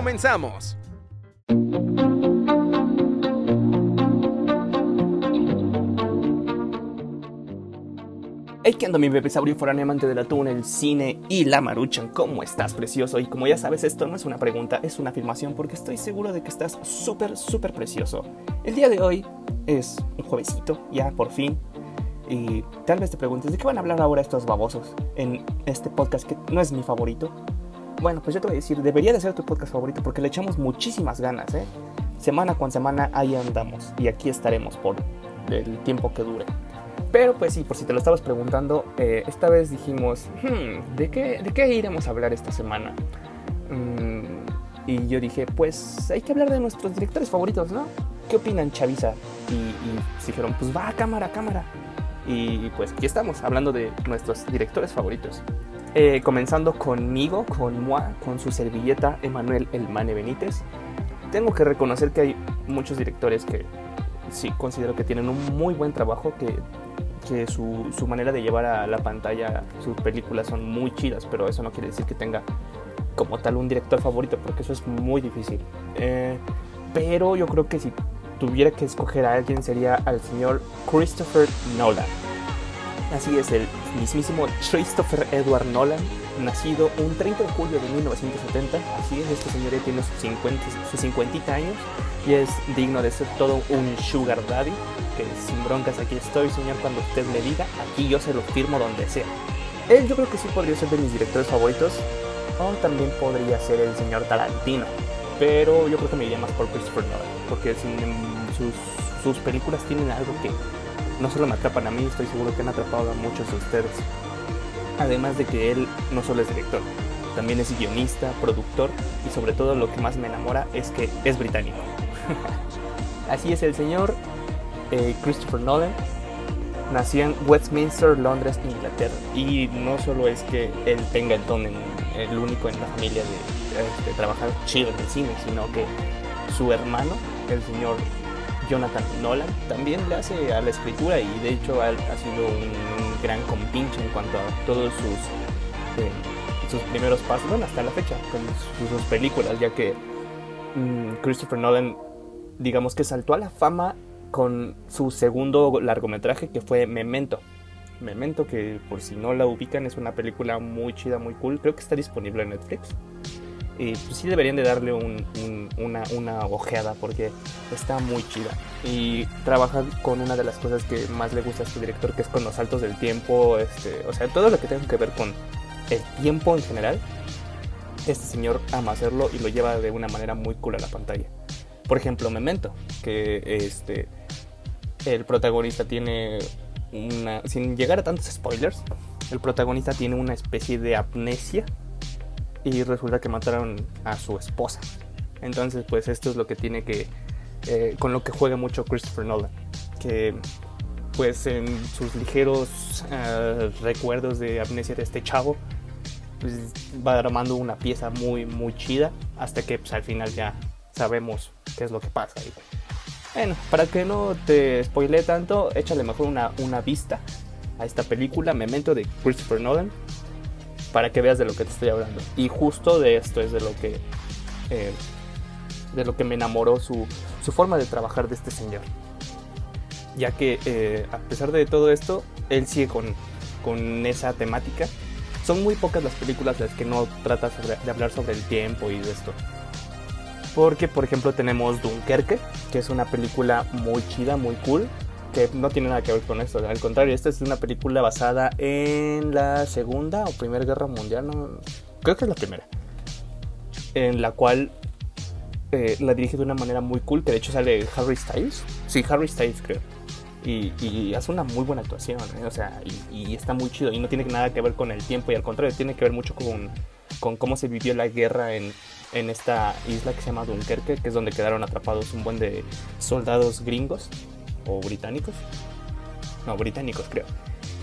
¡Comenzamos! Hey, ¿qué onda mi bebesaurio foráneo amante del atún, el cine y la maruchan? ¿Cómo estás, precioso? Y como ya sabes, esto no es una pregunta, es una afirmación porque estoy seguro de que estás súper, súper precioso. El día de hoy es un juevesito, ya por fin. Y tal vez te preguntes, ¿de qué van a hablar ahora estos babosos en este podcast que no es mi favorito? Bueno, pues yo te voy a decir, debería de ser tu podcast favorito porque le echamos muchísimas ganas, ¿eh? Semana con semana ahí andamos y aquí estaremos por el tiempo que dure. Pero pues sí, por si te lo estabas preguntando, eh, esta vez dijimos, "Hmm, ¿de, qué, ¿de qué iremos a hablar esta semana? Mm, y yo dije, pues hay que hablar de nuestros directores favoritos, ¿no? ¿Qué opinan, Chavisa? Y, y dijeron, pues va, cámara, cámara. Y pues aquí estamos, hablando de nuestros directores favoritos. Eh, comenzando conmigo, con Moa, con su servilleta Emanuel El Mane Benítez. Tengo que reconocer que hay muchos directores que sí considero que tienen un muy buen trabajo, que, que su, su manera de llevar a la pantalla sus películas son muy chidas, pero eso no quiere decir que tenga como tal un director favorito, porque eso es muy difícil. Eh, pero yo creo que si tuviera que escoger a alguien sería al señor Christopher Nolan. Así es, el mismísimo Christopher Edward Nolan, nacido un 30 de julio de 1970. Así es, este señor tiene sus 50, sus 50 años y es digno de ser todo un sugar daddy. Que sin broncas aquí estoy, señor, cuando usted me diga, aquí yo se lo firmo donde sea. Él yo creo que sí podría ser de mis directores favoritos, o también podría ser el señor Tarantino. Pero yo creo que me iría más por Christopher Nolan, porque sin- sus, sus películas tienen algo que no solo me atrapan a mí, estoy seguro que han atrapado a muchos de ustedes. Además de que él no solo es director, también es guionista, productor y sobre todo lo que más me enamora es que es británico. Así es el señor eh, Christopher Nolan. Nació en Westminster, Londres, Inglaterra. Y no solo es que él tenga el don, el único en la familia de, trabajar chido en el cine, sino que su hermano, el señor Jonathan Nolan, también le hace a la escritura y de hecho ha, sido un gran compinche en cuanto a todos sus, eh, sus primeros pasos, bueno, hasta la fecha, con sus, sus películas, ya que mm, Christopher Nolan, digamos que saltó a la fama con su segundo largometraje que fue Memento. Memento, que por si no la ubican, es una película muy chida, muy cool. Creo que está disponible en Netflix. Y pues sí deberían de darle un- un- una, ojeada porque está muy chida. Y trabaja con una de las cosas que más le gusta a su director, que es con los saltos del tiempo. Este, o sea, todo lo que tenga que ver con el tiempo en general. Este señor ama hacerlo y lo lleva de una manera muy cool a la pantalla. Por ejemplo, Memento, que este el protagonista tiene una sin llegar a tantos spoilers, el protagonista tiene una especie de amnesia y resulta que mataron a su esposa. Entonces, pues esto es lo que tiene que eh, con lo que juega mucho Christopher Nolan, que pues en sus ligeros eh, recuerdos de amnesia de este chavo pues, va armando una pieza muy muy chida hasta que pues, al final ya sabemos qué es lo que pasa. Y, bueno, para que no te spoile tanto, échale mejor una, una vista a esta película, Memento de Christopher Nolan, para que veas de lo que te estoy hablando. Y justo de esto es de lo que, eh, de lo que me enamoró su, su forma de trabajar de este señor. Ya que eh, a pesar de todo esto, él sigue con, con esa temática. Son muy pocas las películas las que no trata sobre- de hablar sobre el tiempo y de esto. Porque, por ejemplo, tenemos Dunkerque, que es una película muy chida, muy cool, que no tiene nada que ver con esto. Al contrario, esta es una película basada en la Segunda o Primera Guerra Mundial, no, creo que es la primera, en la cual eh, la dirige de una manera muy cool, que de hecho sale Harry Styles. Sí, Harry Styles creo. Y, y hace una muy buena actuación, ¿eh? o sea, y, y está muy chido. Y no tiene nada que ver con el tiempo, y al contrario, tiene que ver mucho con, con cómo se vivió la guerra en, en esta isla que se llama Dunkerque, que es donde quedaron atrapados un buen de soldados gringos o británicos. No, británicos creo.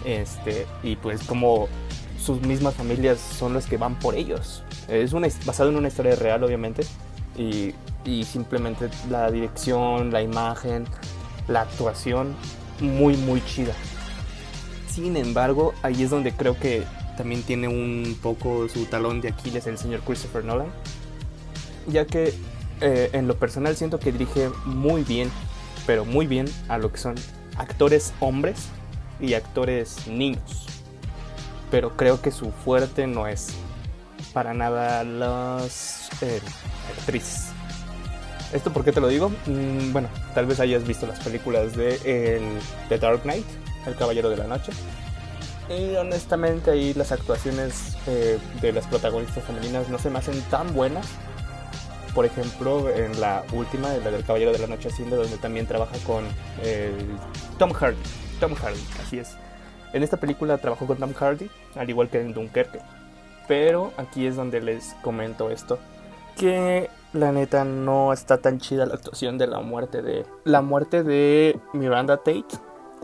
Este, y pues como sus mismas familias son las que van por ellos. Es una, basado en una historia real, obviamente. Y, y simplemente la dirección, la imagen, la actuación, muy, muy chida. Sin embargo, ahí es donde creo que también tiene un poco su talón de Aquiles el señor Christopher Nolan. Ya que eh, en lo personal siento que dirige muy bien, pero muy bien a lo que son actores hombres y actores niños. Pero creo que su fuerte no es para nada las eh, actrices. ¿Esto por qué te lo digo? Mm, bueno, tal vez hayas visto las películas de el, The Dark Knight, El Caballero de la Noche. Y honestamente ahí las actuaciones eh, de las protagonistas femeninas no se me hacen tan buenas. Por ejemplo, en la última, la del Caballero de la Noche Asciende, donde también trabaja con el Tom Hardy. Tom Hardy, así es. En esta película trabajó con Tom Hardy, al igual que en Dunkerque. Pero aquí es donde les comento esto. Que la neta no está tan chida la actuación de la muerte de. La muerte de Miranda Tate,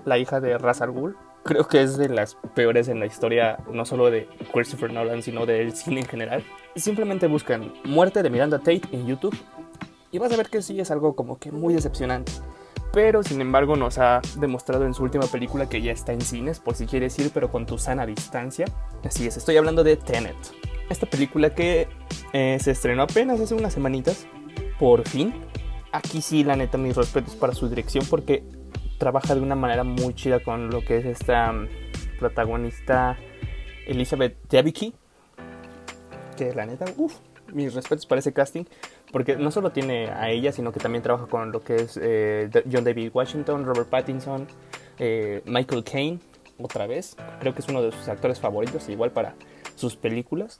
la hija de Ra's al Ghul. Creo que es de las peores en la historia, no solo de Christopher Nolan, sino del cine en general. Simplemente buscan muerte de Miranda Tate en YouTube y vas a ver que sí es algo como que muy decepcionante. Pero sin embargo nos ha demostrado en su última película que ya está en cines, por si quieres ir, pero con tu sana distancia. Así es, estoy hablando de Tenet. Esta película que eh, se estrenó apenas hace unas semanitas, por fin. Aquí sí, la neta, mis respetos para su dirección porque trabaja de una manera muy chida con lo que es esta um, protagonista Elizabeth Debicki. Que la neta, uff, mis respetos para ese casting. Porque no solo tiene a ella, sino que también trabaja con lo que es eh, John David Washington, Robert Pattinson, eh, Michael Caine, otra vez. Creo que es uno de sus actores favoritos, igual para sus películas.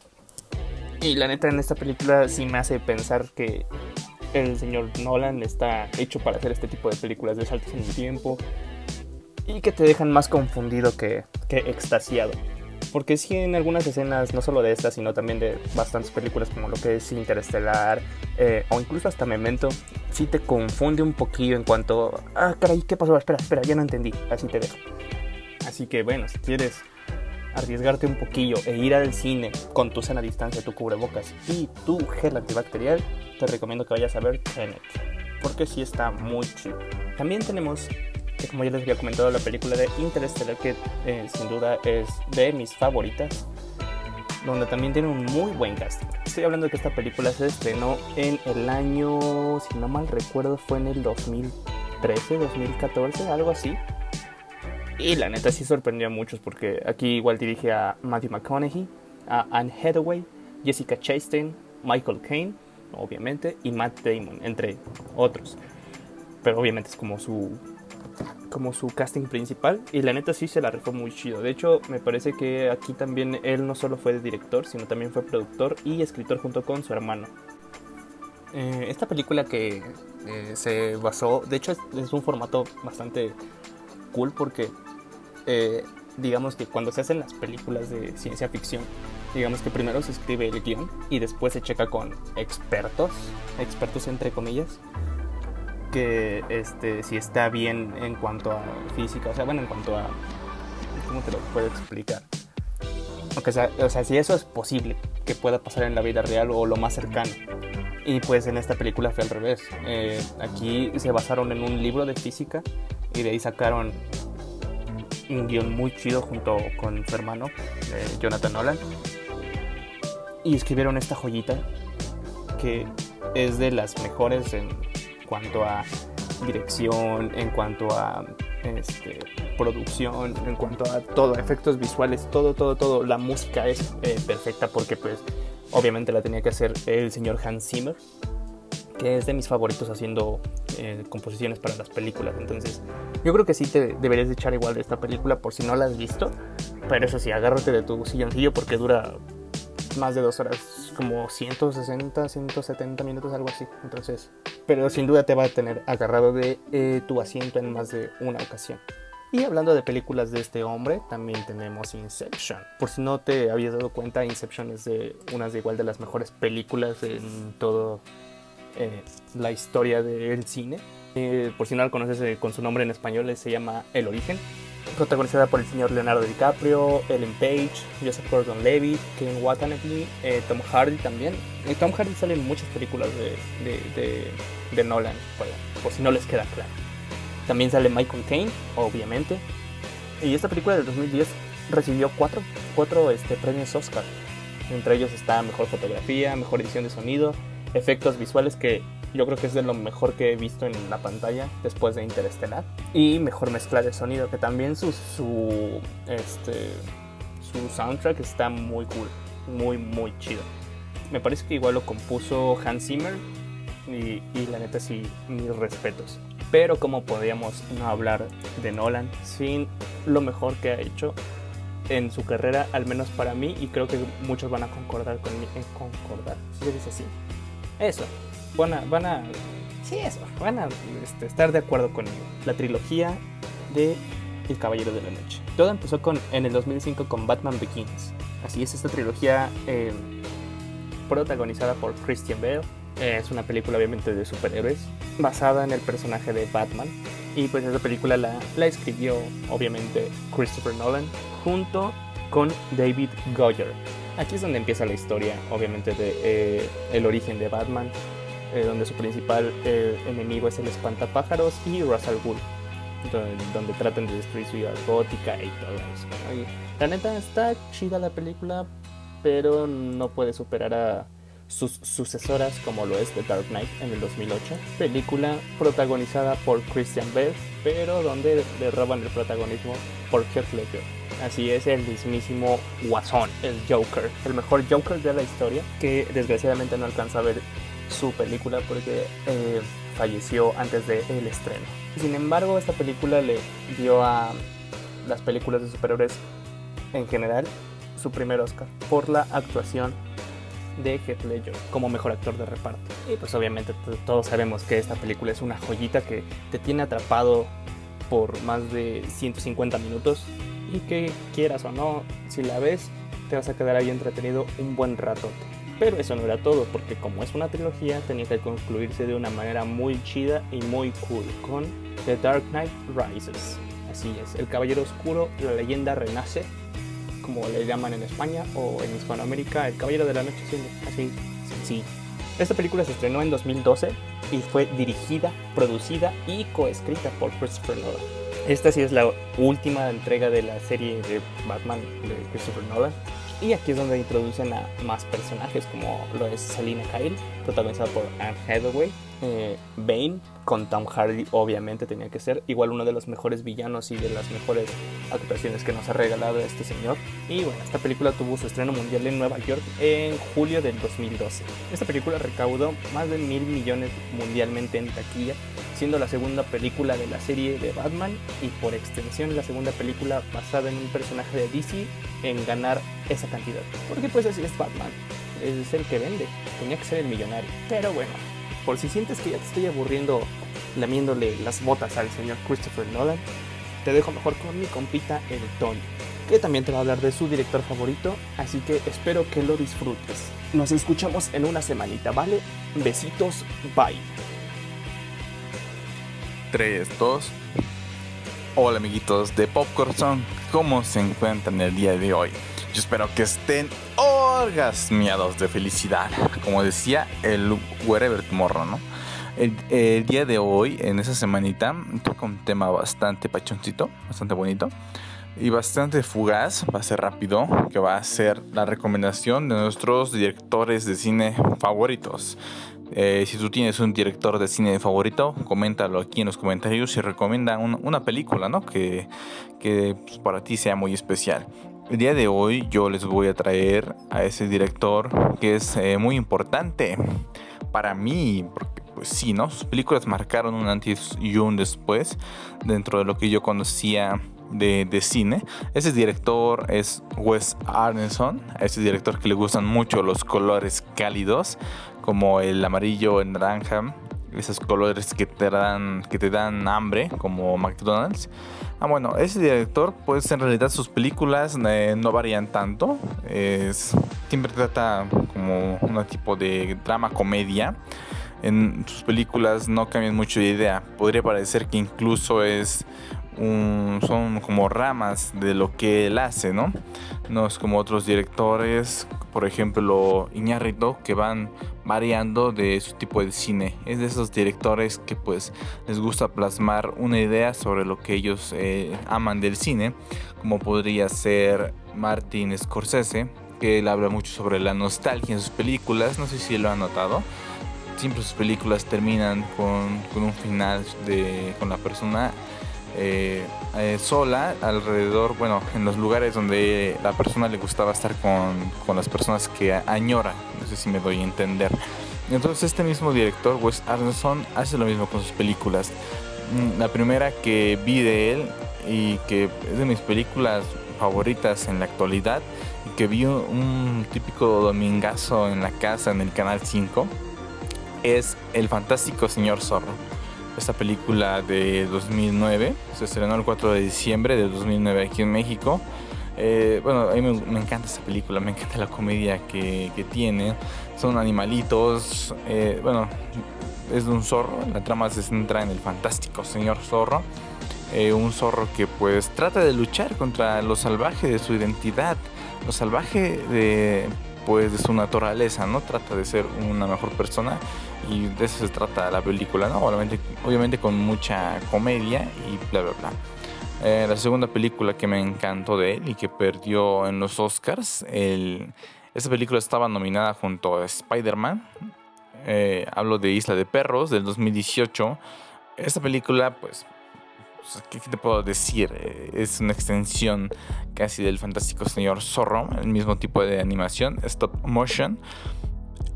Y la neta en esta película sí me hace pensar que el señor Nolan está hecho para hacer este tipo de películas de saltos en el tiempo y que te dejan más confundido que, que extasiado. Porque sí en algunas escenas, no solo de esta, sino también de bastantes películas como lo que es Interestelar eh, o incluso hasta Memento, sí te confunde un poquillo en cuanto, ah, caray, ¿qué pasó? Espera, espera, ya no entendí, así te dejo. Así que bueno, si quieres arriesgarte un poquillo e ir al cine con tu sana distancia, tu cubrebocas y tu gel antibacterial, te recomiendo que vayas a ver Tenet, porque sí está muy chido. También tenemos, como ya les había comentado, la película de Interstellar, que eh, sin duda es de mis favoritas, donde también tiene un muy buen casting. Estoy hablando de que esta película se estrenó en el año, si no mal recuerdo, fue en el 2013, 2014, algo así. Y la neta sí sorprendió a muchos porque aquí igual dirige a Matthew McConaughey, a Anne Hathaway, Jessica Chastain, Michael Caine, obviamente, y Matt Damon, entre otros. Pero obviamente es como su como su casting principal y la neta sí se la rifó muy chido. De hecho, me parece que aquí también él no solo fue director, sino también fue productor y escritor junto con su hermano. Eh, esta película que eh, se basó, de hecho es, un formato bastante cool porque eh, digamos que cuando se hacen las películas de ciencia ficción, digamos que primero se escribe el guion y después se checa con expertos, expertos entre comillas, que este, si está bien en cuanto a física, o sea, bueno, en cuanto a... ¿Cómo te lo puedo explicar? O sea, o sea, si eso es posible que pueda pasar en la vida real o lo más cercano. Y pues en esta película fue al revés. Eh, aquí se basaron en un libro de física y de ahí sacaron un guion muy chido junto con su hermano, eh, Jonathan Nolan. Y escribieron esta joyita que es de las mejores en cuanto a dirección, en cuanto a este, producción, en cuanto a todo, efectos visuales, todo, todo, todo. La música es eh, perfecta porque pues obviamente la tenía que hacer el señor Hans Zimmer, que es de mis favoritos haciendo eh, composiciones para las películas. Entonces, yo creo que sí te deberías de echar igual de esta película por si no la has visto. Pero eso sí, agárrate de tu silloncillo porque dura más de dos horas, como 160, 170 minutos, algo así. Entonces, pero sin duda te va a tener agarrado de eh, tu asiento en más de una ocasión. Y hablando de películas de este hombre, también tenemos Inception. Por si no te habías dado cuenta, Inception es de unas de igual de las mejores películas en todo eh, la historia del cine. Eh, por si no la conoces eh, con su nombre en español, se llama El Origen. Protagonizada por el señor Leonardo DiCaprio, Ellen Page, Joseph Gordon-Levitt, Ken Watanabe, Tom Hardy también. Tom Hardy sale en muchas películas de, de, de, Nolan, por si no les queda claro. También sale Michael Caine, obviamente. Y esta película del 2010 recibió cuatro, cuatro este, premios Oscar. Entre ellos está Mejor Fotografía, Mejor Edición de Sonido, Efectos Visuales, que yo creo que es de lo mejor que he visto en la pantalla después de Interestelar. Y Mejor Mezcla de Sonido, que también su, su, este, su soundtrack está muy cool, muy, muy chido. Me parece que igual lo compuso Hans Zimmer y, y la neta sí, mis respetos. Pero como podríamos no hablar de Nolan sin lo mejor que ha hecho en su carrera, al menos para mí, y creo que muchos van a concordar conmigo. Eh, concordar, si se dice así. Eso, van a, van a, sí, eso, van a este, estar de acuerdo conmigo. La trilogía de El Caballero de la Noche. Todo empezó con, en el 2005 con Batman Begins. Así es, esta trilogía eh, protagonizada por Christian Bale es una película obviamente de superhéroes basada en el personaje de Batman. Y pues esa película la, la escribió obviamente Christopher Nolan junto con David Goyer. Aquí es donde empieza la historia obviamente de eh, el origen de Batman, eh, donde su principal eh, enemigo es el espantapájaros y Russell Gould. Donde, donde, tratan de destruir su ciudad gótica y todo eso. la neta está chida la película, pero no puede superar a sus sucesoras como lo es The Dark Knight en el 2008, película protagonizada por Christian Bale, pero donde le roban el protagonismo por Heath Ledger. Así es el mismísimo Guasón, el Joker, el mejor Joker de la historia, que desgraciadamente no alcanza a ver su película porque eh, falleció antes del el estreno. Sin embargo, esta película le dio a las películas de superhéroes en general su primer Oscar por la actuación de Heath Ledger como mejor actor de reparto. Y pues obviamente todos sabemos que esta película es una joyita que te tiene atrapado por más de 150 minutos y que quieras o no, si la ves, te vas a quedar ahí entretenido un buen rato. Pero eso no era todo, porque como es una trilogía, tenía que concluirse de una manera muy chida y muy cool con The Dark Knight Rises. Así es, El Caballero Oscuro, la leyenda renace como le llaman en España, o en Hispanoamérica, El Caballero de la Noche, así sí. Esta película se estrenó en 2012 y fue dirigida, producida y coescrita por Christopher Nolan. Esta sí es la última entrega de la serie de Batman de Christopher Nolan. Y aquí es donde introducen a más personajes como lo es Selina Kyle, protagonizada por Anne Hathaway, eh, Bane, con Tom Hardy obviamente tenía que ser, igual uno de los mejores villanos y de las mejores actuaciones que nos ha regalado este señor. Y bueno, esta película tuvo su estreno mundial en Nueva York en julio del 2012. Esta película recaudó más de mil millones mundialmente en taquilla, siendo la segunda película de la serie de Batman y por extensión la segunda película basada en un personaje de DC en ganar esa cantidad. Porque pues así es Batman, es el que vende, tenía que ser el millonario. Pero bueno, por si sientes que ya te estoy aburriendo lamiéndole las botas al señor Christopher Nolan, te dejo mejor con mi compita el Tony, que también te va a hablar de su director favorito, así que espero que lo disfrutes. Nos escuchamos en una semanita, ¿vale? Besitos, bye. 3, 2. Hola amiguitos de Popcorn Song, ¿cómo se encuentran el día de hoy? Yo espero que estén orgasmeados de felicidad. Como decía el Wherever Tomorrow, ¿no? El, día de hoy, en esa semanita, toca un tema bastante pachoncito, bastante bonito y bastante fugaz. Va a ser rápido, que va a ser la recomendación de nuestros directores de cine favoritos. Eh, si tú tienes un director de cine favorito, coméntalo aquí en los comentarios y recomienda una película, ¿no? Que, que pues, para ti sea muy especial. El día de hoy yo les voy a traer a ese director que es eh, muy importante para mí, porque pues ¿no? Sus películas marcaron un antes y un después dentro de lo que yo conocía de, de cine. Ese director es Wes Arneson, ese director que le gustan mucho los colores cálidos, como el amarillo, el naranja, esos colores que te dan, que te dan hambre, como McDonald's. Ah, bueno, ese director, pues en realidad sus películas eh, no varían tanto. Es, siempre trata como un tipo de drama comedia. En sus películas no cambian mucho de idea. Podría parecer que incluso es son como ramas de lo que él hace, ¿no? No es como otros directores, por ejemplo Iñárritu, que van variando de su tipo de cine. Es de esos directores que pues les gusta plasmar una idea sobre lo que ellos eh, aman del cine, como podría ser Martin Scorsese, que él habla mucho sobre la nostalgia en sus películas, no sé si lo han notado. Siempre sus películas terminan con, con un final de, con la persona eh, eh, sola alrededor, bueno, en los lugares donde la persona le gustaba estar con, con, las personas que añora, no sé si me doy a entender. Entonces este mismo director, Wes Anderson, hace lo mismo con sus películas. Mm, la primera que vi de él y que es de mis películas favoritas en la actualidad y que vi un típico domingazo en la casa en el canal 5 es El fantástico señor zorro esta película de 2009. Se estrenó el 4 de diciembre de 2009 aquí en México. Eh, bueno, a mí me, encanta esta película, me encanta la comedia que, tiene. Son animalitos, eh, bueno, es de un zorro. La trama se centra en el fantástico señor zorro. Eh, un zorro que pues trata de luchar contra lo salvaje de su identidad, lo salvaje de pues de su naturaleza, ¿no? Trata de ser una mejor persona y de eso se trata la película, ¿no? Obviamente, obviamente con mucha comedia y bla, bla, bla. Eh, la segunda película que me encantó de él y que perdió en los Oscars, el, esta película estaba nominada junto a Spider-Man. Eh, hablo de Isla de Perros del 2018. Esta película, pues, ¿qué te puedo decir? Eh, es una extensión casi del fantástico señor Zorro, el mismo tipo de animación, stop motion.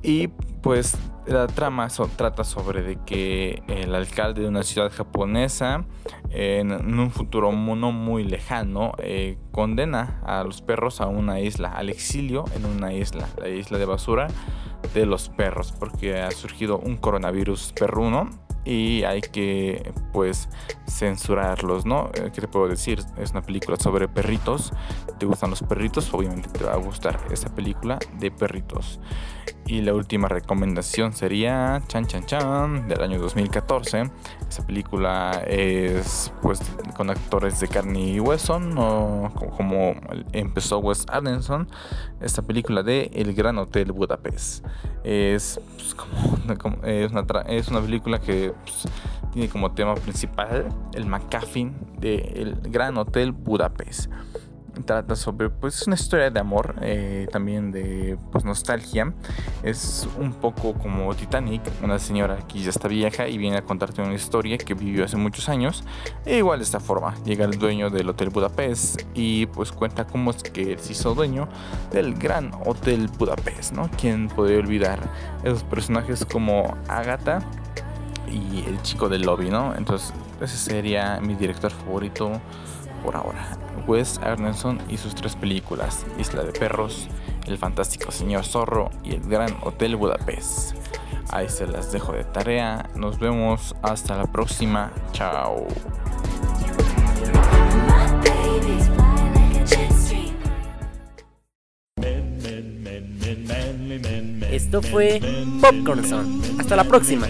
Y pues la trama trata sobre de que el alcalde de una ciudad japonesa en, un futuro no muy lejano eh, condena a los perros a una isla, al exilio en una isla, la isla de basura de los perros, porque ha surgido un coronavirus perruno y hay que pues censurarlos, ¿no? Eh, ¿Qué te puedo decir? Es una película sobre perritos. ¿Te gustan los perritos? Obviamente te va a gustar esta película de perritos. Y la última recomendación sería Chan Chan Chan del año 2014. Esa película es pues con actores de carne y hueso, ¿no? como empezó Wes Anderson. Esta película de El Gran Hotel Budapest. Es, pues, como, es, una, es una película que pues, tiene como tema principal el McCaffin del Gran Hotel Budapest trata sobre pues una historia de amor eh, también de pues nostalgia. Es un poco como Titanic una señora que ya está vieja y viene a contarte una historia que vivió hace muchos años. E igual de esta forma llega el dueño del hotel Budapest y pues cuenta cómo es que se hizo dueño del gran hotel Budapest no quién podría olvidar esos personajes como Agatha y el chico del lobby no entonces ese sería mi director favorito por ahora Wes Anderson y sus tres películas, Isla de Perros, El Fantástico Señor Zorro y El Gran Hotel Budapest. Ahí se las dejo de tarea. Nos vemos hasta la próxima. Chao. Esto fue Popcorn Hasta la próxima.